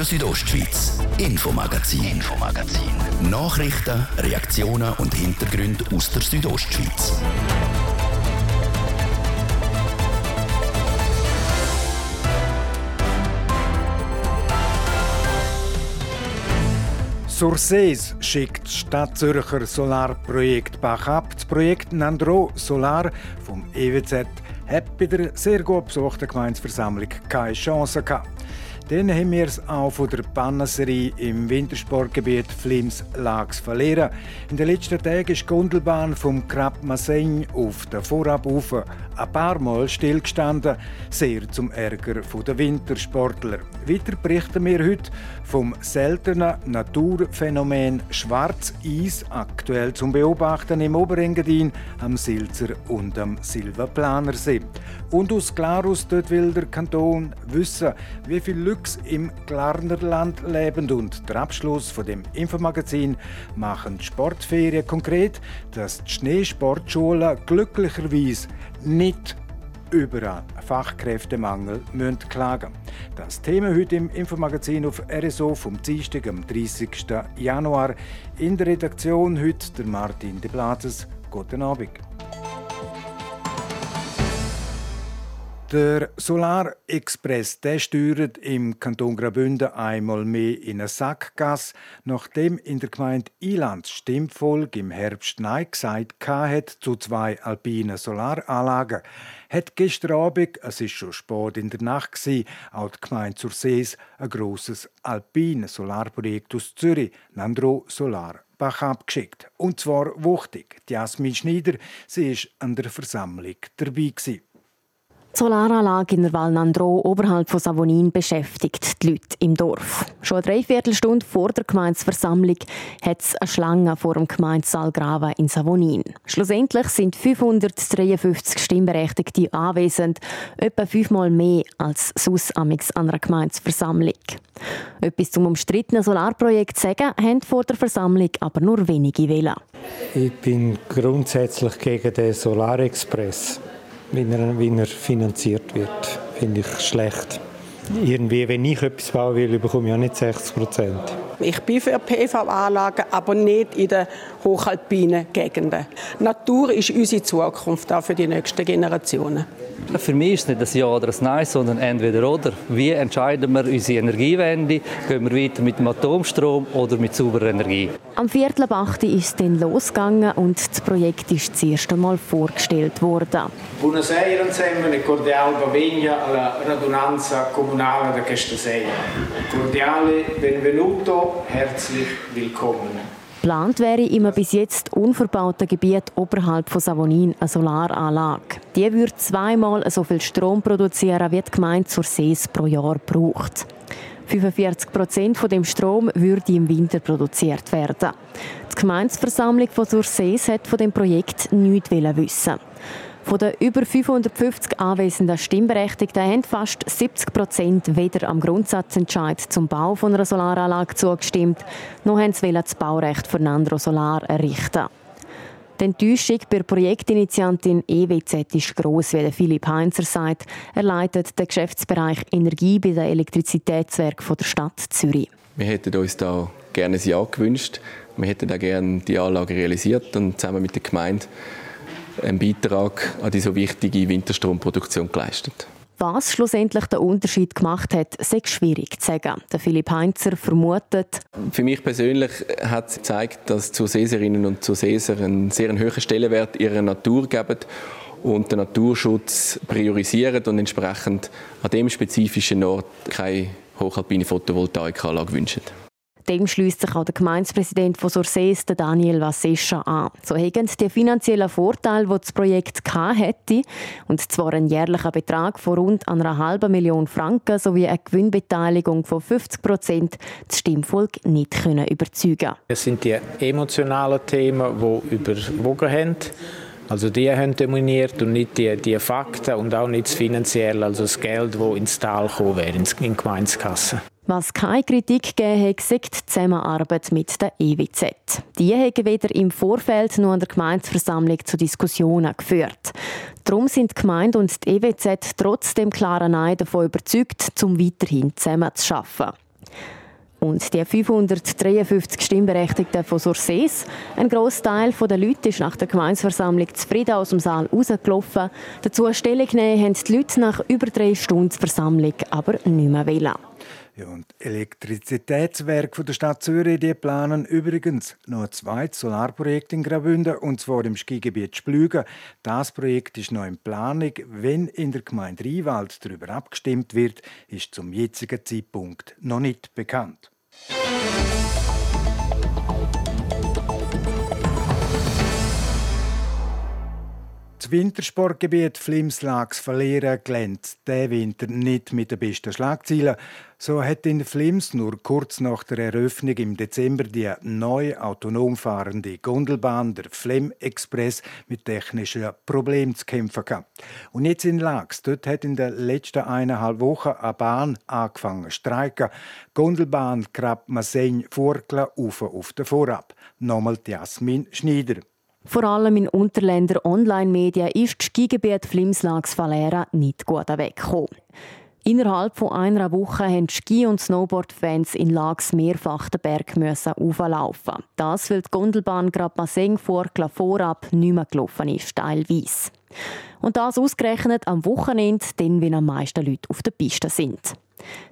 Radio Südostschweiz, Infomagazin, Infomagazin. Nachrichten, Reaktionen und Hintergründe aus der Südostschweiz. Sursees schickt Stadt Zürcher Solarprojekt Bach ab. Das Projekt Nandro Solar vom EWZ hat bei der sehr gut besuchten Gemeinsversammlung keine Chance gehabt. Dann haben wir es auch von der Bannerserie im Wintersportgebiet Flims Lags verlieren. In den letzten Tagen ist die Gondelbahn vom Krab Masseng auf der Vorabufer ein paar Mal stillgestanden, sehr zum Ärger der Wintersportler. Weiter berichten wir heute vom seltenen Naturphänomen Schwarzeis, aktuell zum Beobachten im Oberengadin, am Silzer und am Silvaplanersee. Und aus Glarus dort will der Kanton wissen, wie viel Lux im Glarnerland leben. Und der Abschluss von dem Infomagazin machen die Sportferien konkret, dass die Schneesportschulen glücklicherweise nicht über einen Fachkräftemangel müssen klagen Das Thema heute im Infomagazin auf RSO vom Dienstag, am 30. Januar. In der Redaktion heute der Martin de Blases. Guten Abend. Der Solar Express der steuert im Kanton Graubünden einmal mehr in eine Sackgasse, nachdem in der Gemeinde Iland Stimmfolge im Herbst Nein gesagt hat zu zwei alpinen Solaranlagen. Hat gestern Abend, es ist schon spät in der Nacht auch die Gemeinde zur Sees ein grosses alpines Solarprojekt aus Zürich, Nandro Solar Bach abgeschickt. Und zwar wuchtig. Jasmin Schneider, sie ist an der Versammlung dabei gewesen. Die Solaranlage in der Val Nandro oberhalb von Savonin beschäftigt die Leute im Dorf. Schon eine Dreiviertelstunde vor der Gemeinsversammlung hat es eine Schlange vor dem Gemeindesaal Grava in Savonin. Schlussendlich sind 553 Stimmberechtigte anwesend, etwa fünfmal mehr als sonst an einer Gemeinsversammlung. Etwas zum umstrittenen Solarprojekt sagen, haben vor der Versammlung aber nur wenige wählen. Ich bin grundsätzlich gegen den Solarexpress wie er, wie er finanziert wird. Finde ich schlecht. Irgendwie, wenn ich etwas bauen will, bekomme ich auch nicht 60 Prozent. Ich bin für PV-Anlagen, aber nicht in den hochalpinen Gegenden. Natur ist unsere Zukunft, auch für die nächsten Generationen. Für mich ist es nicht ein Ja oder ein Nein, sondern entweder oder. Wie entscheiden wir unsere Energiewende? Gehen wir weiter mit dem Atomstrom oder mit sauberer Energie? Am Viertel ab 8 ist es dann losgegangen und das Projekt ist das erste Mal vorgestellt worden. Buonasera insieme e cordiale benvenuto alla radunanza comunale da questa sera. Cordiale benvenuto, herzlich willkommen. Geplant wäre im bis jetzt unverbauten Gebiet oberhalb von Savonin eine Solaranlage. Die würde zweimal so viel Strom produzieren, wie die Gemeinde zur Sees pro Jahr braucht. 45 Prozent von dem Strom würde im Winter produziert werden. Die Gemeindeversammlung von Sursees hat von dem Projekt nichts wissen. Von den über 550 anwesenden Stimmberechtigten haben fast 70 Prozent weder am Grundsatzentscheid zum Bau von einer Solaranlage zugestimmt, noch haben sie das Baurecht für Nandro Solar errichten. Die Enttäuschung bei der Projektinitiantin EWZ ist gross, wie Philipp Heinzer sagt. Er leitet den Geschäftsbereich Energie bei den Elektrizitätswerken der Stadt Zürich. Wir hätten uns da gerne ein Ja gewünscht. Wir hätten auch gerne die Anlage realisiert und zusammen mit der Gemeinde einen Beitrag an die so wichtige Winterstromproduktion geleistet. Was schlussendlich den Unterschied gemacht hat, ist schwierig zu sagen. Der Philipp Heinzer vermutet. Für mich persönlich hat es gezeigt, dass Zuseserinnen und Zuseser einen sehr hohen Stellenwert ihrer Natur geben und den Naturschutz priorisieren und entsprechend an dem spezifischen Ort keine hochalpine Photovoltaikanlage wünschen. Dem schließt sich auch der Gemeindepräsident von Sursees, Daniel Vassescha, an. So haben die finanziellen Vorteile, die das Projekt hätte, und zwar einen jährlichen Betrag von rund einer halben Million Franken sowie eine Gewinnbeteiligung von 50 Prozent, das Stimmvolk nicht können überzeugen Es sind die emotionalen Themen, die überwogen haben. Also die haben dominiert und nicht die, die Fakten und auch nicht das Finanzielle, also das Geld, das ins Tal gekommen wäre, in die Gemeindekasse. Was keine Kritik gegeben hat, sagt die Zusammenarbeit mit der EWZ. Die haben weder im Vorfeld noch an der Gemeindeversammlung zu Diskussionen geführt. Darum sind die Gemeinde und die EWZ trotz dem klaren Nein davon überzeugt, zum weiterhin zusammen zu arbeiten. Und die 553 Stimmberechtigten von Sursees, ein Großteil der Leute ist nach der Gemeinsversammlung zufrieden aus dem Saal rausgelaufen. Dazu Stellung nehmen haben die Leute nach über drei Stunden Versammlung aber nicht mehr wollen. Ja, und Elektrizitätswerke der Stadt Zürich die planen übrigens noch ein zweites Solarprojekt in Graubünden, und zwar im Skigebiet Splügen. Das Projekt ist noch in Planung. Wenn in der Gemeinde Rheinwald darüber abgestimmt wird, ist zum jetzigen Zeitpunkt noch nicht bekannt. Das Wintersportgebiet Flims-Lags verlieren glänzt der Winter nicht mit den besten Schlagzeilen. So hat in Flims nur kurz nach der Eröffnung im Dezember die neue autonom fahrende Gondelbahn, der Flem Express, mit technischen Problemen zu kämpfen gehabt. Und jetzt in Lags, dort hat in den letzten eineinhalb Wochen eine Bahn angefangen zu streiken. Gondelbahn Krab Masseng Furkla auf auf den Vorab. Nochmal Jasmin Schneider. Vor allem in Unterländer Online-Medien ist das Skigebiet Flimslags Valera nicht gut weggekommen. Innerhalb von einer Woche mussten Ski- und Snowboard-Fans in Lags mehrfach den Berg müssen auflaufen. Das, weil die Gondelbahn Grapmaseng vor vorab nicht mehr gelaufen ist, teilweise. Und das ausgerechnet am Wochenende, dann, wenn am meisten Leute auf der Piste sind.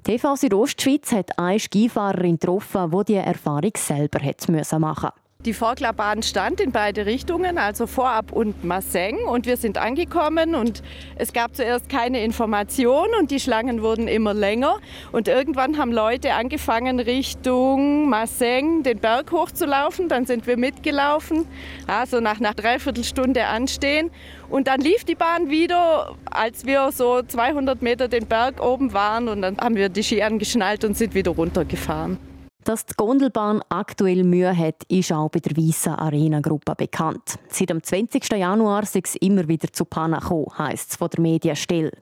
TV Südostschweiz hat eine Skifahrerin getroffen, die diese Erfahrung selber machen musste. Die Vorklabahn stand in beide Richtungen, also Vorab und Masseng. Und wir sind angekommen und es gab zuerst keine Information und die Schlangen wurden immer länger. Und irgendwann haben Leute angefangen, Richtung Masseng den Berg hochzulaufen. Dann sind wir mitgelaufen, also nach einer Dreiviertelstunde anstehen. Und dann lief die Bahn wieder, als wir so 200 Meter den Berg oben waren. Und dann haben wir die Ski angeschnallt und sind wieder runtergefahren. Dass die Gondelbahn aktuell Mühe hat, ist auch bei der Weissen Arena Gruppe bekannt. Seit dem 20. Januar sei es immer wieder zu Pannen gekommen, heisst es von der Medienstelle.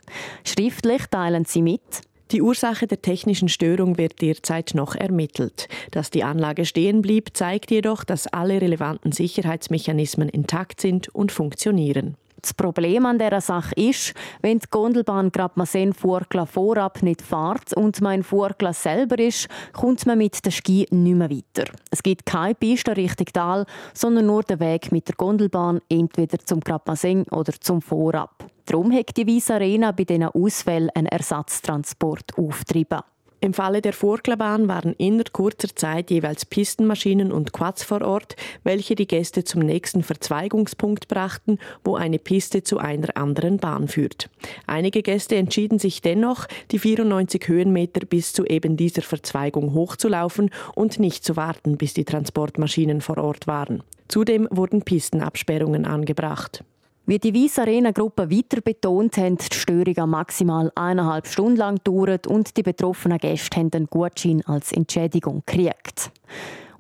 Schriftlich teilen sie mit, die Ursache der technischen Störung wird derzeit noch ermittelt. Dass die Anlage stehen blieb, zeigt jedoch, dass alle relevanten Sicherheitsmechanismen intakt sind und funktionieren. Das Problem an dieser Sache ist, wenn die Gondelbahn Grabmasen Furgla vorab nicht fährt und mein Furgla selber ist, kommt man mit dem Ski nicht mehr weiter. Es gibt keine Piste Richtung Tal, sondern nur den Weg mit der Gondelbahn entweder zum Grabmasen oder zum Vorab. Darum hat die Weiss Arena bei diesen Ausfällen einen Ersatztransport aufgetrieben. Im Falle der Vorklabahn waren innerhalb kurzer Zeit jeweils Pistenmaschinen und Quads vor Ort, welche die Gäste zum nächsten Verzweigungspunkt brachten, wo eine Piste zu einer anderen Bahn führt. Einige Gäste entschieden sich dennoch, die 94 Höhenmeter bis zu eben dieser Verzweigung hochzulaufen und nicht zu warten, bis die Transportmaschinen vor Ort waren. Zudem wurden Pistenabsperrungen angebracht. Wie die Weiss Arena Gruppe weiter betont haben, die Störung maximal eineinhalb Stunden lang dauert und die betroffenen Gäste haben einen Gutschein als Entschädigung gekriegt.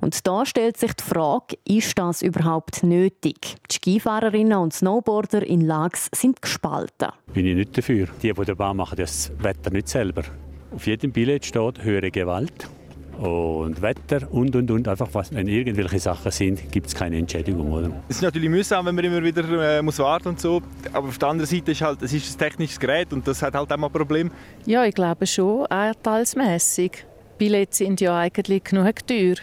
Und da stellt sich die Frage, ist das überhaupt nötig? Die Skifahrerinnen und Snowboarder in Lags sind gespalten. Bin ich nicht dafür. Die, die der Bahn machen, das Wetter nicht selber. Auf jedem Billett steht höhere Gewalt und Wetter und und und. Einfach, was, wenn irgendwelche Sachen sind, gibt es keine Entschädigung. Oder? Es ist natürlich mühsam, wenn man immer wieder äh, muss warten und so. Aber auf der anderen Seite ist halt, es ist ein technisches Gerät und das hat halt auch mal Problem. Ja, ich glaube schon, anteilsmässig. Billets sind ja eigentlich genug teuer.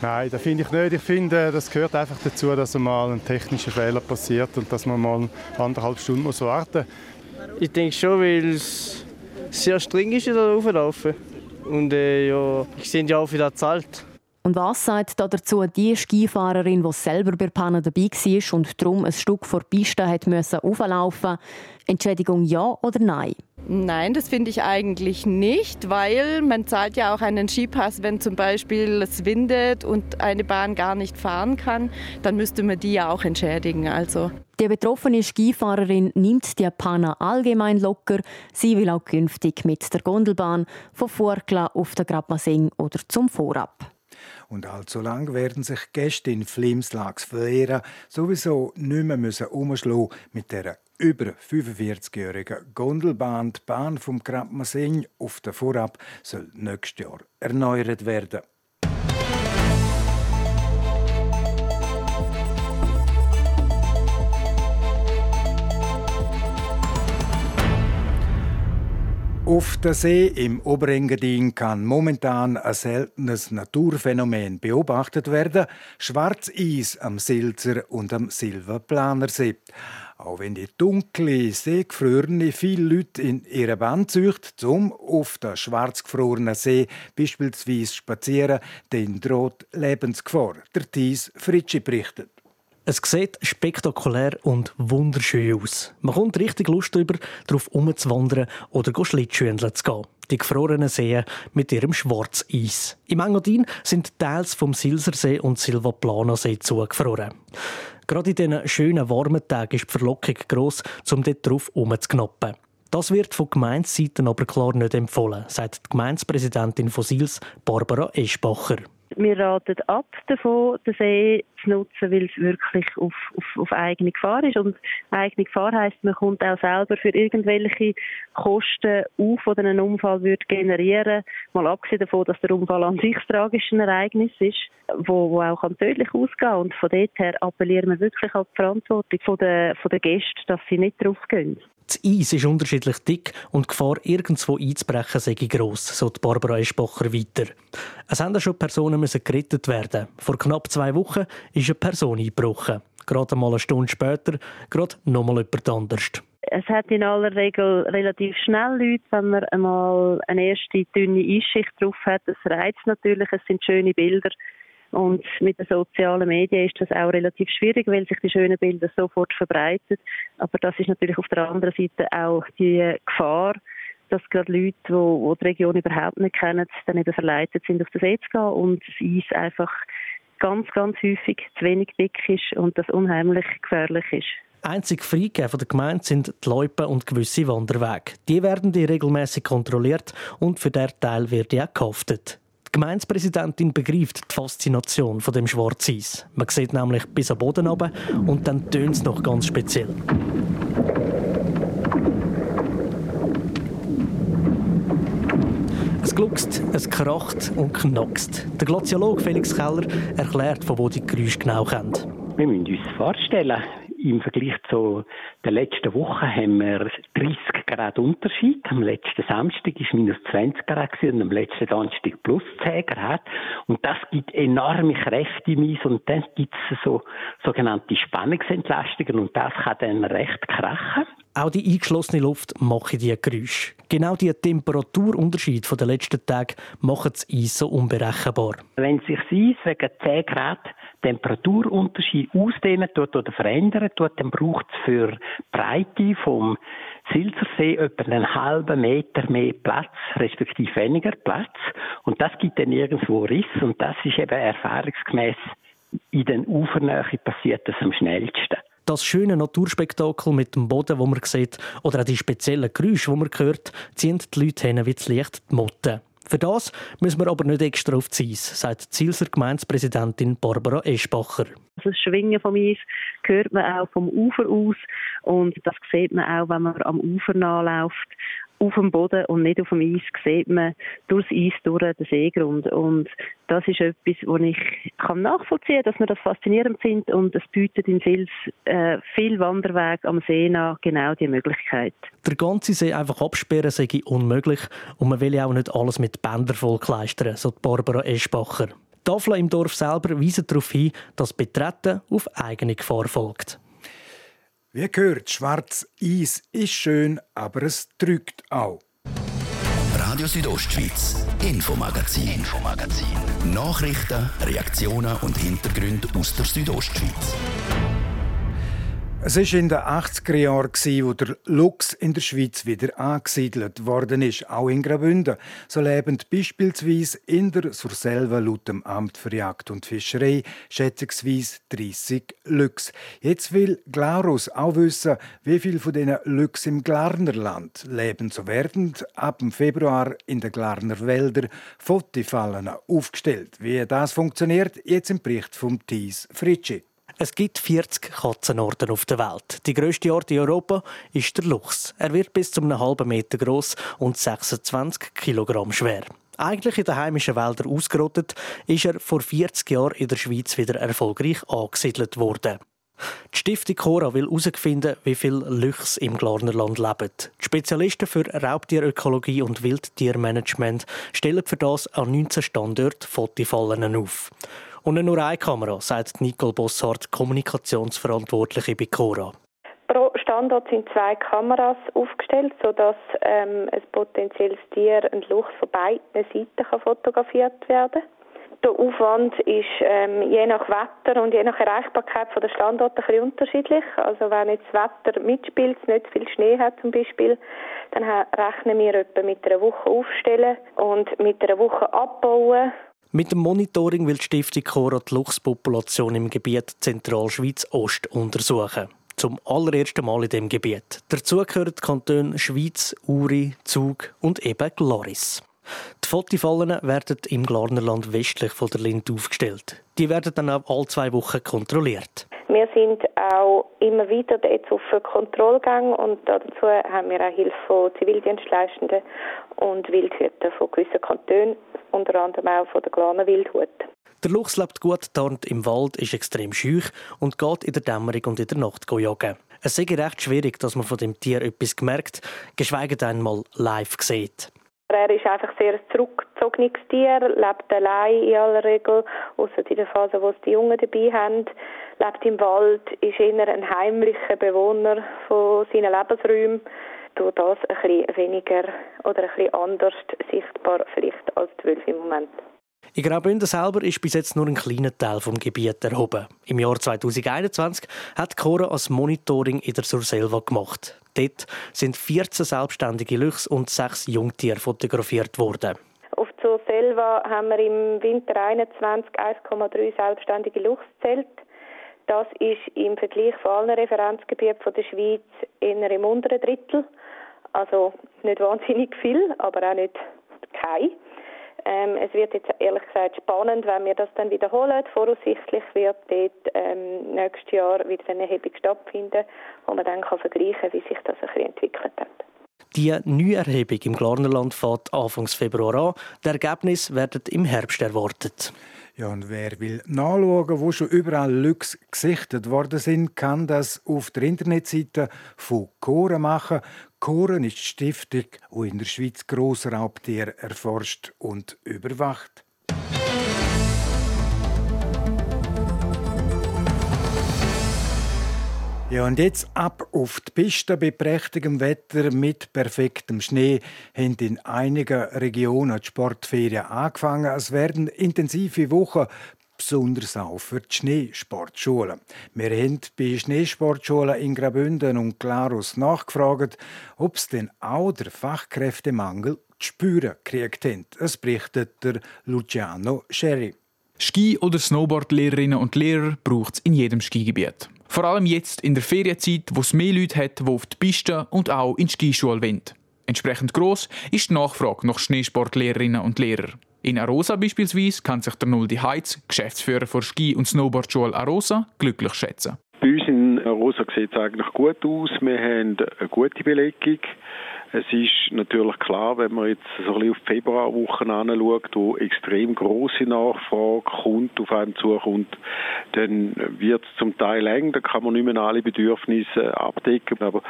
Nein, das finde ich nicht. Ich finde, das gehört einfach dazu, dass mal ein technischer Fehler passiert und dass man mal anderthalb Stunden muss warten muss. Ich denke schon, weil es sehr streng ist, da rauflaufen. Und äh, ja, ich sind ja auch wieder zahlt. Und was sagt da dazu die Skifahrerin, die selber bei Panne dabei war und darum ein Stück vor die Piste hat müssen auflaufen? Entschädigung ja oder nein? Nein, das finde ich eigentlich nicht, weil man zahlt ja auch einen Skipass, wenn zum Beispiel es windet und eine Bahn gar nicht fahren kann, dann müsste man die ja auch entschädigen. Also. Die betroffene Skifahrerin nimmt die Panne allgemein locker. Sie will auch künftig mit der Gondelbahn von Vorkla auf der Grabmasing oder zum Vorab. Und allzu lang werden sich Gäste in Flimslags verlieren, sowieso nicht mehr müssen umschlagen mit der über 45-jährigen Gondelbahn. Die Bahn vom Krabmasing auf der Vorab soll nächstes Jahr erneuert werden. Auf der See im Oberengadin kann momentan ein seltenes Naturphänomen beobachtet werden: Schwarzeis am Silzer und am Silverplanersee. Auch wenn die dunkle, seegefrorene viele Leute in ihre Band zücht, um auf der schwarzgefrorenen See beispielsweise spazieren, dann droht Lebensgefahr. Der Thies Fritschi berichtet. Es sieht spektakulär und wunderschön aus. Man kommt richtig Lust darüber, darauf umzuwandern oder Schlittschuhendeln zu gehen. Die gefrorenen Seen mit ihrem Schwarzeis. Im Engadin sind Teils vom Silsersee und Silvaplano-See zugefroren. Gerade in diesen schönen warmen Tagen ist die Verlockung gross, um dort drauf umzuknoppen. Das wird von Gemeindeseiten aber klar nicht empfohlen, sagt die Gemeindepräsidentin von Sils, Barbara Eschbacher. Wir raten ab davon, den See zu nutzen, weil es wirklich auf, auf, auf eigene Gefahr ist. Und eigene Gefahr heisst, man kommt auch selber für irgendwelche Kosten auf, die ein Unfall wird generieren Mal abgesehen davon, dass der Unfall an sich tragisch ein Ereignis ist, wo, wo auch tödlich ausgehen kann. Und von dort her appellieren wir wirklich an die Verantwortung der, der Gäste, dass sie nicht drauf gehen. Das Eis ist unterschiedlich dick und die Gefahr, irgendwo einzubrechen, sei gross, so Barbara Eschbacher weiter. Es haben schon Personen müssen gerettet werden. Vor knapp zwei Wochen ist eine Person eingebrochen. Gerade einmal eine Stunde später, gerade nochmal jemand anders. Es hat in aller Regel relativ schnell Leute, wenn man einmal eine erste dünne Eisschicht drauf hat. Das reizt natürlich, es sind schöne Bilder. Und mit den sozialen Medien ist das auch relativ schwierig, weil sich die schönen Bilder sofort verbreiten. Aber das ist natürlich auf der anderen Seite auch die Gefahr, dass gerade Leute, die, die die Region überhaupt nicht kennen, dann eben verleitet sind, auf den See zu gehen und das Eis einfach ganz, ganz häufig zu wenig dick ist und das unheimlich gefährlich ist. Einzig freigegeben von der Gemeinde sind die Loipen und gewisse Wanderwege. Die werden die regelmäßig kontrolliert und für der Teil wird auch gehaftet. Die Gemeindepräsidentin begreift die Faszination von dem Schwarzeis. Man sieht nämlich bis am Boden runter und dann tönt es noch ganz speziell. Es gluckst, es kracht und knackst. Der Glaziolog Felix Keller erklärt, von wo die Geräusche genau kommen. Wir müssen uns vorstellen, im Vergleich zu der letzten Woche haben wir 30 Grad Unterschied. Am letzten Samstag war minus 20 Grad und am letzten Donnerstag plus 10 Grad. Und das gibt enorme Kräfte im Eis und dann gibt es so sogenannte Spannungsentlastungen und das kann dann recht krachen. Auch die eingeschlossene Luft macht die Geräusche. Genau die Temperaturunterschied der letzten Tage machen das Eis so unberechenbar. Wenn sich das Eis wegen 10 Grad Temperaturunterschied ausdehnen tut oder verändern tut, dann braucht es für die Breite vom Silsersee etwa einen halben Meter mehr Platz, respektive weniger Platz. Und das gibt dann irgendwo Riss und das ist eben erfahrungsgemäß in den Ufernähe passiert das am schnellsten das schöne Naturspektakel mit dem Boden, wo man sieht, oder auch die speziellen Geräusche, die man hört, ziehen die Leute hin wie das Licht die Motten. Für das müssen wir aber nicht extra auf die Eis, sagt Zielser Gemeindepräsidentin Barbara Eschbacher. Das Schwingen vom Eis hört man auch vom Ufer aus und das sieht man auch, wenn man am Ufer nachläuft auf dem Boden und nicht auf dem Eis sieht man durchs Eis durch den Seegrund. Und das ist etwas, wo ich kann nachvollziehen kann, dass man das faszinierend findet und es bietet in Sils äh, viel Wanderweg am See nach genau die Möglichkeit. Der ganze See einfach absperren sei unmöglich und man will ja auch nicht alles mit Bändern vollkleistern, so Barbara Eschbacher. Tafeln im Dorf selber weisen darauf hin, dass Betreten auf eigene Gefahr folgt. Wie gehört, schwarz Eis ist schön, aber es drückt auch. Radio Südostschweiz, Infomagazin, Infomagazin. Nachrichten, Reaktionen und Hintergründe aus der Südostschweiz. Es war in den 80er Jahren, wo der Luchs in der Schweiz wieder angesiedelt worden ist, auch in Graubünden. So leben beispielsweise in der Surselva laut dem Amt für Jagd und Fischerei schätzungsweise 30 Luchs. Jetzt will Glaurus auch wissen, wie viele von diesen Luchs im Glarnerland leben. So werden ab dem Februar in den Glarner Wäldern Fotifallen aufgestellt. Wie das funktioniert, jetzt im Bericht vom Thies Fritschi. Es gibt 40 Katzenarten auf der Welt. Die grösste Art in Europa ist der Luchs. Er wird bis zu einem halben Meter groß und 26 Kilogramm schwer. Eigentlich in den heimischen Wäldern ausgerottet, ist er vor 40 Jahren in der Schweiz wieder erfolgreich angesiedelt worden. Die Stiftung Cora will herausfinden, wie viele Luchse im Glarnerland leben. Die Spezialisten für Raubtierökologie und Wildtiermanagement stellen für das an 19 Standorten Fotofallen auf. Und nicht nur eine Kamera, sagt Nicole Bossart, Kommunikationsverantwortliche bei Cora. Pro Standort sind zwei Kameras aufgestellt, sodass ähm, ein potenzielles Tier, ein Luchs von beiden Seiten fotografiert werden kann. Der Aufwand ist ähm, je nach Wetter und je nach Erreichbarkeit von der Standorte ein bisschen unterschiedlich. Also wenn jetzt das Wetter mitspielt, nicht viel Schnee hat zum Beispiel, dann rechnen wir etwa mit einer Woche aufstellen und mit einer Woche abbauen. Mit dem Monitoring will die Stiftung Cora die Luchspopulation im Gebiet Zentralschweiz Ost untersuchen. Zum allerersten Mal in dem Gebiet. Dazu gehören die Kantone Schweiz, Uri, Zug und eben Gloris. Die Fotifallen werden im Glarnerland westlich von der Lind aufgestellt. Die werden dann auch alle zwei Wochen kontrolliert. Wir sind auch immer wieder jetzt auf Kontrollgang und dazu haben wir auch Hilfe von Zivildienstleistenden und Wildhütern von gewissen Kantonen, unter anderem auch von der Glaner Wildhut. Der Luchs lebt gut tarnt im Wald, ist extrem schüch und geht in der Dämmerung und in der Nacht jagen. Es ist recht schwierig, dass man von dem Tier etwas gemerkt, geschweige denn mal live sieht. Er ist einfach sehr ein zurückgezogenes Tier, lebt allein in aller Regel, außer in der Phase, wo es die Jungen dabei haben, lebt im Wald, ist eher ein heimlicher Bewohner von seinen Lebensräumen, durch das ein bisschen weniger oder ein bisschen anders sichtbar vielleicht als Wölfe im Moment. In Graubünden selber ist bis jetzt nur ein kleiner Teil vom Gebiet erhoben. Im Jahr 2021 hat Cora als Monitoring in der Surselva gemacht. Dort sind 14 selbstständige Luchs und sechs Jungtiere fotografiert worden. Auf Surselva haben wir im Winter 21 1,3 selbstständige Luchs gezählt. Das ist im Vergleich von allen Referenzgebieten der Schweiz eher im unteren Drittel. Also nicht wahnsinnig viel, aber auch nicht kein. Ähm, es wird jetzt ehrlich gesagt spannend, wenn wir das dann wiederholen. Voraussichtlich wird dort ähm, nächstes Jahr wieder eine Erhebung stattfinden, wo man dann kann vergleichen kann, wie sich das ein bisschen entwickelt hat. Die Neuerhebung im Glarnerland fängt Anfang Februar an. Die Ergebnisse werden im Herbst erwartet. Ja, und wer will nachschauen, wo schon überall Lüchs gesichtet worden sind, kann das auf der Internetseite von Koren machen. Koren ist die Stiftung, die in der Schweiz Grossraubtiere erforscht und überwacht. Ja, und jetzt ab auf die Piste bei prächtigem Wetter mit perfektem Schnee haben in einigen Regionen die Sportferien angefangen. Es werden intensive Wochen besonders auch für die Schneesportschulen. Wir haben bei Schneesportschulen in Graubünden und Glarus nachgefragt, ob es denn auch der Fachkräftemangel zu spüren gekriegt haben. Es berichtet der Luciano Sherry. Ski- oder Snowboardlehrerinnen und Lehrer braucht es in jedem Skigebiet. Vor allem jetzt in der Ferienzeit, wo es mehr Leute hat, die auf die Piste und auch in die Skischule wollen. Entsprechend groß ist die Nachfrage nach Schneesportlehrerinnen und Lehrern. In Arosa beispielsweise kann sich der Nuldi Heitz, Geschäftsführer der Ski- und Snowboardschule Arosa, glücklich schätzen. Bei uns in Arosa sieht es eigentlich gut aus. Wir haben eine gute Belegung. Es ist natürlich klar, wenn man jetzt so ein bisschen auf die Februarwochen anschaut, wo extrem große Nachfrage kommt, auf einen zukommt, dann wird es zum Teil eng, da kann man nicht mehr alle Bedürfnisse abdecken. Aber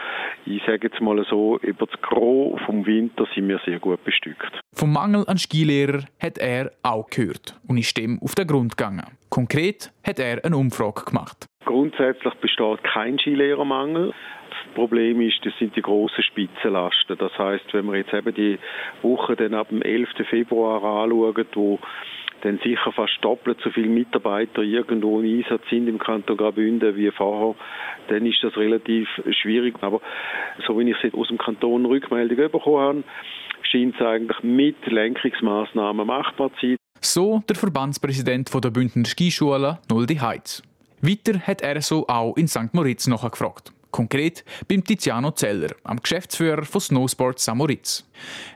ich sage jetzt mal so, über das Gros vom Winter sind wir sehr gut bestückt. Vom Mangel an Skilehrer hat er auch gehört und ist dem auf den Grund gegangen. Konkret hat er eine Umfrage gemacht. Grundsätzlich besteht kein Skilehrermangel. Das Problem ist, das sind die grossen Spitzenlasten. Das heißt, wenn wir jetzt eben die Woche dann ab dem 11. Februar anschauen, wo dann sicher fast doppelt so viele Mitarbeiter irgendwo im Einsatz sind im Kanton Graubünden wie vorher, dann ist das relativ schwierig. Aber so wie ich es aus dem Kanton Rückmeldung bekommen habe, scheint es eigentlich mit Lenkungsmaßnahmen machbar zu sein. So der Verbandspräsident der Bündner Skischule, Noldi Heitz. Weiter hat er so auch in St. Moritz nachgefragt. Konkret beim Tiziano Zeller, am Geschäftsführer von Snowsport St. Moritz.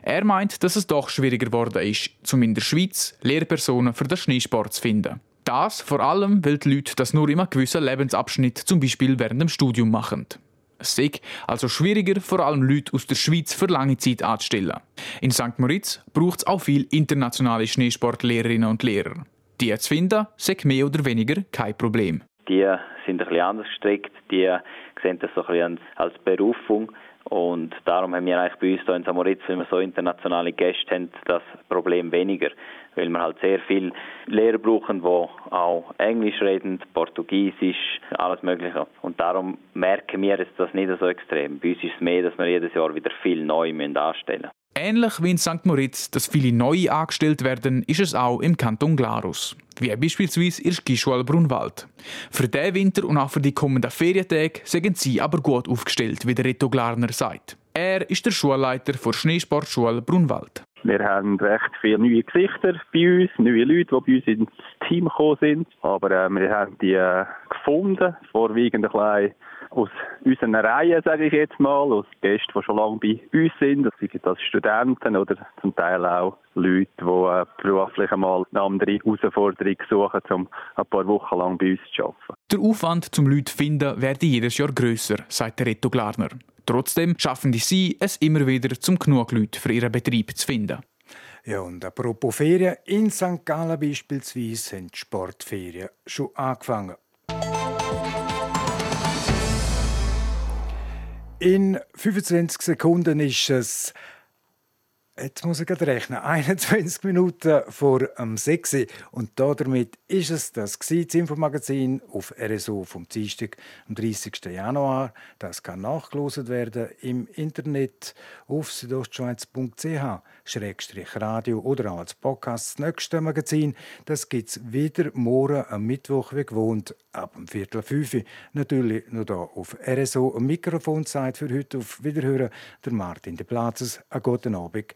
Er meint, dass es doch schwieriger geworden ist, um in der Schweiz Lehrpersonen für den Schneesport zu finden. Das vor allem, weil die Leute das nur einem gewissen Lebensabschnitt, zum Beispiel während dem Studium, machen. Es sei also schwieriger, vor allem Leute aus der Schweiz für lange Zeit anzustellen. In St. Moritz braucht es auch viele internationale Schneesportlehrerinnen und Lehrer. Die zu finden, sei mehr oder weniger kein Problem. die sind ein bisschen anders gestrickt, die sehen das so ein bisschen als Berufung und darum haben wir eigentlich bei uns hier in Samoritz, wenn wir so internationale Gäste haben, das Problem weniger. Weil wir halt sehr viele Lehrer brauchen, die auch Englisch reden, Portugiesisch, alles Mögliche. Und darum merken wir jetzt das nicht so extrem. Bei uns ist es mehr, dass wir jedes Jahr wieder viel neu anstellen müssen. Ähnlich wie in St. Moritz, dass viele neue angestellt werden, ist es auch im Kanton Glarus. Wie beispielsweise in der Skischule Brunwald. Für diesen Winter und auch für die kommenden Ferientage sind sie aber gut aufgestellt, wie der Reto Glarner sagt. Er ist der Schulleiter der Schneesportschule Brunwald. Wir haben recht viele neue Gesichter bei uns, neue Leute, die bei uns ins Team gekommen sind. Aber äh, wir haben die äh, gefunden, vorwiegend ein bisschen aus unseren Reihen, sage ich jetzt mal, aus Gästen, die schon lange bei uns sind. Das sind das Studenten oder zum Teil auch Leute, die äh, beruflich einmal eine andere Herausforderung suchen, um ein paar Wochen lang bei uns zu arbeiten. Der Aufwand zum Leute finden werde jedes Jahr grösser, sagt Reto Glarner. Trotzdem schaffen die sie es immer wieder, zum genug Leute für ihren Betrieb zu finden. Ja, und apropos Ferien, in St. Gallen beispielsweise haben die Sportferien schon angefangen. In 25 Sekunden ist es Jetzt muss ich rechnen. 21 Minuten vor um 6 Und damit ist es das, das Infomagazin auf RSO vom Dienstag, am 30. Januar. Das kann nachgelost werden im Internet auf südostschweiz.ch-radio oder auch als Podcast. Das nächste Magazin gibt es wieder morgen am Mittwoch, wie gewohnt, ab dem Viertel fünf. Natürlich noch hier auf RSO. Mikrofonzeit für heute auf Wiederhören. Der Martin de Platzes. Einen guten Abend